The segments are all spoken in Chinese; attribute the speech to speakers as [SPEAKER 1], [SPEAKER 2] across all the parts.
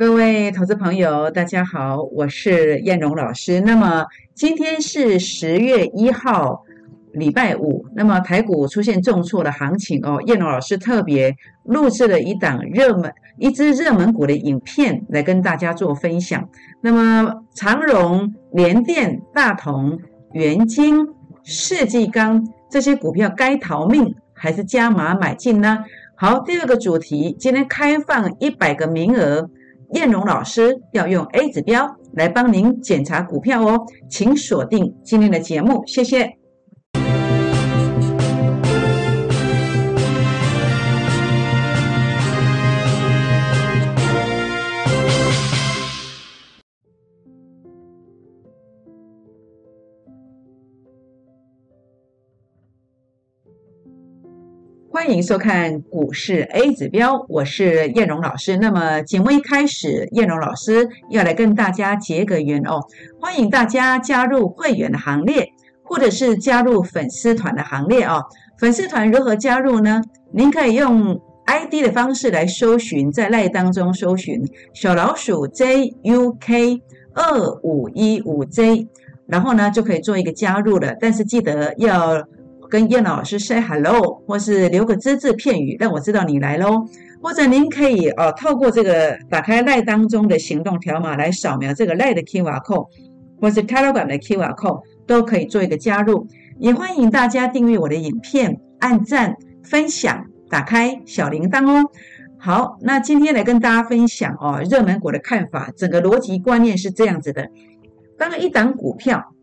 [SPEAKER 1] 各位投资朋友，大家好，我是燕荣老师。那么今天是十月一号，礼拜五。那么台股出现重挫的行情哦，燕荣老师特别录制了一档热门、一支热门股的影片来跟大家做分享。那么长荣、联电、大同、元晶、世纪钢这些股票该逃命还是加码买进呢？好，第二个主题，今天开放一百个名额。燕荣老师要用 A 指标来帮您检查股票哦，请锁定今天的节目，谢谢。欢迎收看股市 A 指标，我是燕荣老师。那么节目一开始，燕荣老师要来跟大家结个缘哦。欢迎大家加入会员的行列，或者是加入粉丝团的行列哦。粉丝团如何加入呢？您可以用 ID 的方式来搜寻，在赖当中搜寻小老鼠 JUK 二五一五 J，然后呢就可以做一个加入了。但是记得要。跟叶老师 say hello，或是留个只字片语，让我知道你来喽。或者您可以呃透过这个打开赖当中的行动条码来扫描这个赖的 QR code，或是 Telegram 的 QR code，都可以做一个加入。也欢迎大家订阅我的影片，按赞、分享、打开小铃铛哦。好，那今天来跟大家分享哦热门股的看法，整个逻辑观念是这样子的：当一档股票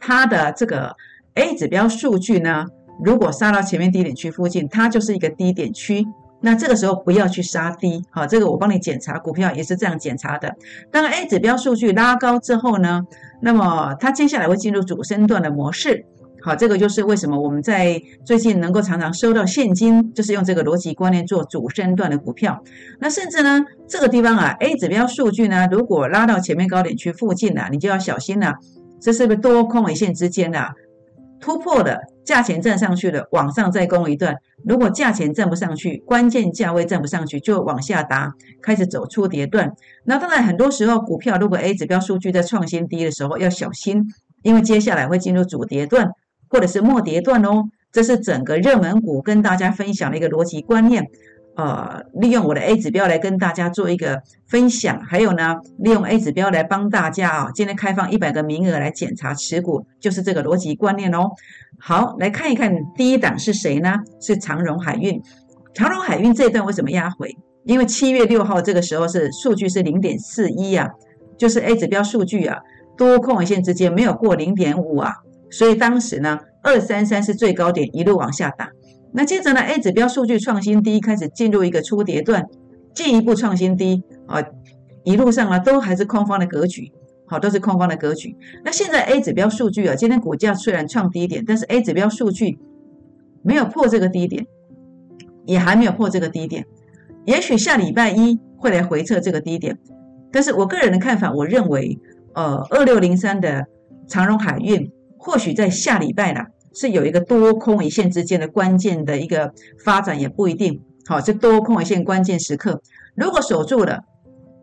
[SPEAKER 1] 它的这个 A 指标数据呢，如果杀到前面低点区附近，它就是一个低点区。那这个时候不要去杀低，好，这个我帮你检查股票也是这样检查的。当 A 指标数据拉高之后呢，那么它接下来会进入主升段的模式。好，这个就是为什么我们在最近能够常常收到现金，就是用这个逻辑观念做主升段的股票。那甚至呢，这个地方啊，A 指标数据呢，如果拉到前面高点区附近了，你就要小心了，这是不是多空尾线之间的？突破了价钱站上去了，往上再攻一段。如果价钱站不上去，关键价位站不上去，就往下打，开始走出跌段。那当然，很多时候股票如果 A 指标数据在创新低的时候要小心，因为接下来会进入主跌段或者是末跌段哦。这是整个热门股跟大家分享的一个逻辑观念。呃，利用我的 A 指标来跟大家做一个分享，还有呢，利用 A 指标来帮大家啊，今天开放一百个名额来检查持股，就是这个逻辑观念哦。好，来看一看第一档是谁呢？是长荣海运。长荣海运这一段为什么压回？因为七月六号这个时候是数据是零点四一啊，就是 A 指标数据啊，多空线之间没有过零点五啊，所以当时呢，二三三是最高点，一路往下打。那接着呢？A 指标数据创新低，开始进入一个初跌段，进一步创新低啊，一路上啊都还是空方的格局，好，都是空方的格局。那现在 A 指标数据啊，今天股价虽然创低点，但是 A 指标数据没有破这个低点，也还没有破这个低点，也许下礼拜一会来回测这个低点。但是我个人的看法，我认为，呃，二六零三的长荣海运或许在下礼拜了。是有一个多空一线之间的关键的一个发展，也不一定好。这多空一线关键时刻，如果守住了，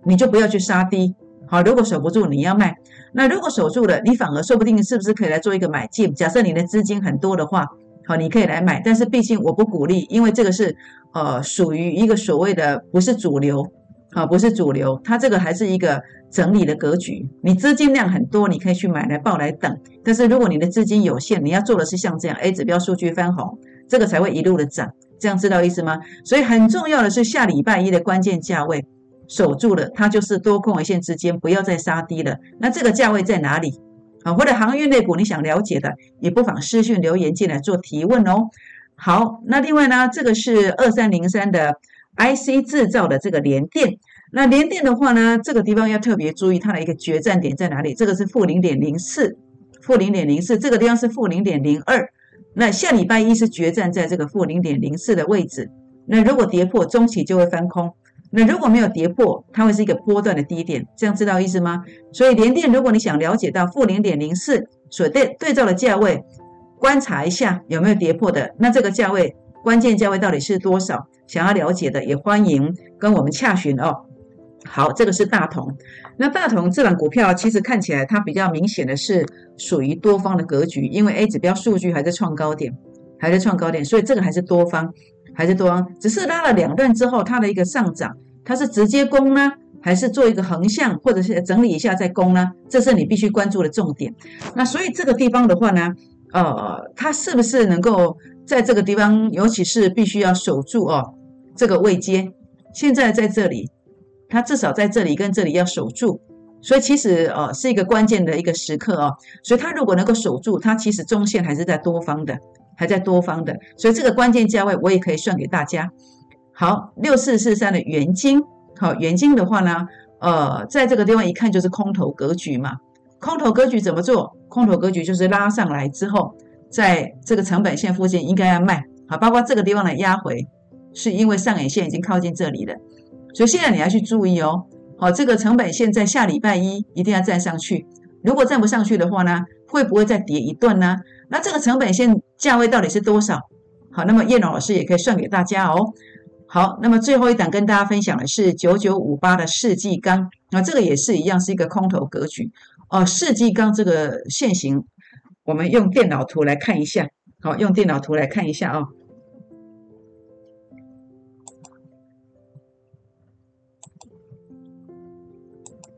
[SPEAKER 1] 你就不要去杀低。好，如果守不住，你要卖。那如果守住了，你反而说不定是不是可以来做一个买进？假设你的资金很多的话，好，你可以来买。但是毕竟我不鼓励，因为这个是呃属于一个所谓的不是主流。啊，不是主流，它这个还是一个整理的格局。你资金量很多，你可以去买来报来等。但是如果你的资金有限，你要做的是像这样 A 指标数据翻红，这个才会一路的涨。这样知道意思吗？所以很重要的是下礼拜一的关键价位守住了，它就是多空一线之间，不要再杀低了。那这个价位在哪里？啊，或者航运类股你想了解的，也不妨私讯留言进来做提问哦。好，那另外呢，这个是二三零三的。IC 制造的这个联电，那联电的话呢，这个地方要特别注意它的一个决战点在哪里？这个是负零点零四，负零点零四，这个地方是负零点零二。那下礼拜一是决战在这个负零点零四的位置。那如果跌破中期就会翻空，那如果没有跌破，它会是一个波段的低点，这样知道意思吗？所以联电，如果你想了解到负零点零四所对对照的价位，观察一下有没有跌破的，那这个价位。关键价位到底是多少？想要了解的也欢迎跟我们洽询哦。好，这个是大同。那大同这档股票其实看起来它比较明显的是属于多方的格局，因为 A 指标数据还在创高点，还在创高点，所以这个还是多方，还是多方。只是拉了两段之后，它的一个上涨，它是直接攻呢，还是做一个横向，或者是整理一下再攻呢？这是你必须关注的重点。那所以这个地方的话呢，呃，它是不是能够在这个地方，尤其是必须要守住哦这个位阶？现在在这里。它至少在这里跟这里要守住，所以其实呃是一个关键的一个时刻哦。所以它如果能够守住，它其实中线还是在多方的，还在多方的。所以这个关键价位我也可以算给大家。好，六四四三的元金，好元金的话呢，呃，在这个地方一看就是空头格局嘛。空头格局怎么做？空头格局就是拉上来之后，在这个成本线附近应该要卖。好，包括这个地方的压回，是因为上影线已经靠近这里了。所以现在你要去注意哦，好，这个成本线在下礼拜一一定要站上去。如果站不上去的话呢，会不会再跌一段呢？那这个成本线价位到底是多少？好，那么叶龙老师也可以算给大家哦。好，那么最后一档跟大家分享的是九九五八的世纪钢，那这个也是一样是一个空头格局哦。世纪钢这个线型，我们用电脑图来看一下。好，用电脑图来看一下啊。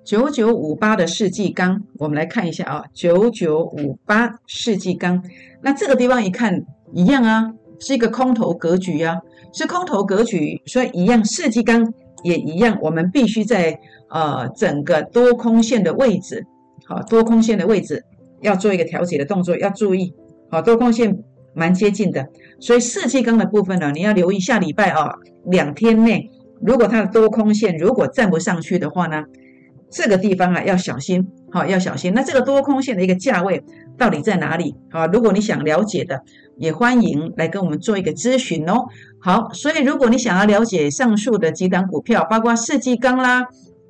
[SPEAKER 1] 九九五八的世纪钢，我们来看一下啊，九九五八世纪钢，那这个地方一看一样啊，是一个空头格局啊，是空头格局，所以一样，世纪钢也一样，我们必须在呃整个多空线的位置，好，多空线的位置要做一个调节的动作，要注意，好，多空线蛮接近的，所以四季钢的部分呢，你要留意下礼拜啊，两天内如果它的多空线如果站不上去的话呢？这个地方啊要小心，好要小心。那这个多空线的一个价位到底在哪里？啊，如果你想了解的，也欢迎来跟我们做一个咨询哦。好，所以如果你想要了解上述的几档股票，包括四季钢啦、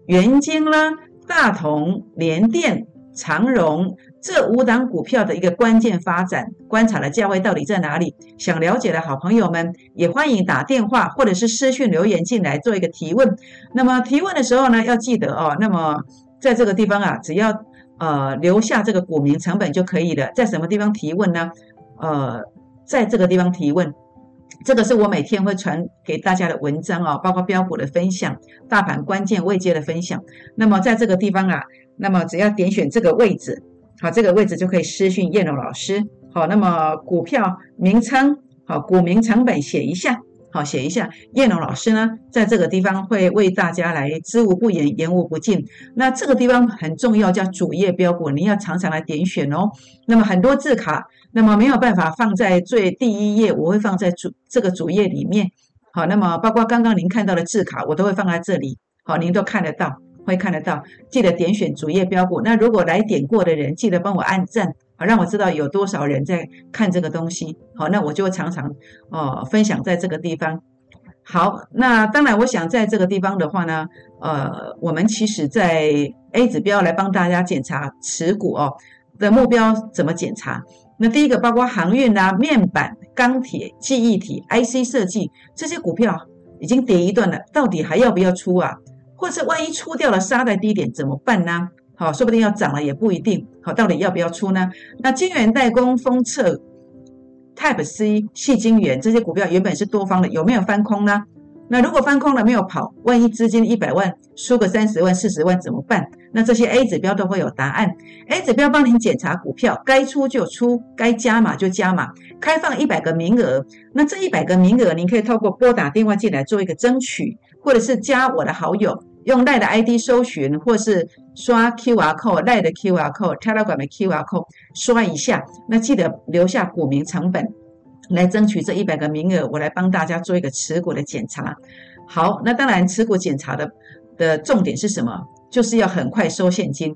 [SPEAKER 1] 元晶啦、大同、联电、长荣。这五档股票的一个关键发展观察的价位到底在哪里？想了解的好朋友们也欢迎打电话或者是私讯留言进来做一个提问。那么提问的时候呢，要记得哦，那么在这个地方啊，只要呃留下这个股民成本就可以了。在什么地方提问呢？呃，在这个地方提问，这个是我每天会传给大家的文章哦，包括标股的分享、大盘关键位阶的分享。那么在这个地方啊，那么只要点选这个位置。好，这个位置就可以私讯燕龙老师。好，那么股票名称，好，股名成本写一下，好，写一下。叶龙老师呢，在这个地方会为大家来知无不言，言无不尽。那这个地方很重要，叫主页标股，你要常常来点选哦。那么很多字卡，那么没有办法放在最第一页，我会放在主这个主页里面。好，那么包括刚刚您看到的字卡，我都会放在这里。好，您都看得到。会看得到，记得点选主页标股。那如果来点过的人，记得帮我按赞，好让我知道有多少人在看这个东西。好，那我就常常哦分享在这个地方。好，那当然，我想在这个地方的话呢，呃，我们其实在 A 指标来帮大家检查持股哦的目标怎么检查？那第一个包括航运啊、面板、钢铁、记忆体、IC 设计这些股票已经跌一段了，到底还要不要出啊？或是万一出掉了杀在低点怎么办呢？好，说不定要涨了也不一定。好，到底要不要出呢？那金元代工、封测、Type C、细金元这些股票原本是多方的，有没有翻空呢？那如果翻空了没有跑，万一资金一百万输个三十万、四十万怎么办？那这些 A 指标都会有答案。A 指标帮您检查股票，该出就出，该加码就加码，开放一百个名额。那这一百个名额，您可以透过拨打电话进来做一个争取，或者是加我的好友。用赖的 ID 搜寻，或是刷 QR code，赖的 QR code，Telegram 的 QR code，刷一下。那记得留下股民成本，来争取这一百个名额，我来帮大家做一个持股的检查。好，那当然持股检查的的重点是什么？就是要很快收现金。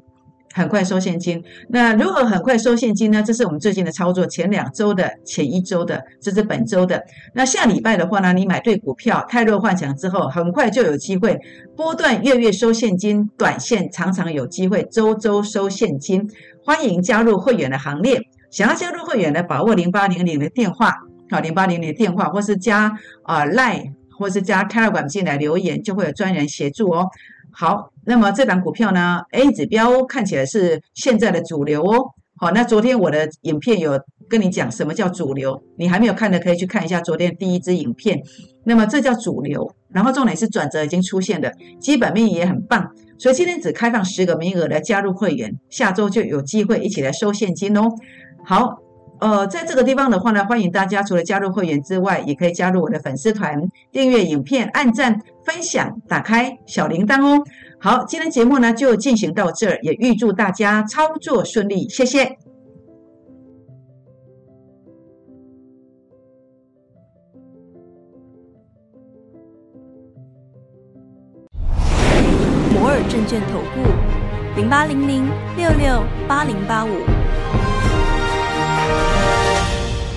[SPEAKER 1] 很快收现金，那如何很快收现金呢？这是我们最近的操作，前两周的、前一周的，这是本周的。那下礼拜的话呢，你买对股票，泰弱幻想之后，很快就有机会波段月月收现金，短线常常有机会周周收现金。欢迎加入会员的行列，想要加入会员的，把握零八零零的电话，好，零八零零的电话，或是加啊 Line，或是加 Telegram 进来留言，就会有专人协助哦。好，那么这档股票呢，A 指标看起来是现在的主流哦。好，那昨天我的影片有跟你讲什么叫主流，你还没有看的可以去看一下昨天第一支影片。那么这叫主流，然后重点是转折已经出现的，基本面也很棒，所以今天只开放十个名额来加入会员，下周就有机会一起来收现金哦。好。呃，在这个地方的话呢，欢迎大家除了加入会员之外，也可以加入我的粉丝团，订阅影片、按赞、分享、打开小铃铛哦。好，今天节目呢就进行到这儿，也预祝大家操作顺利，谢谢。
[SPEAKER 2] 摩尔证券投顾零八零零六六八零八五。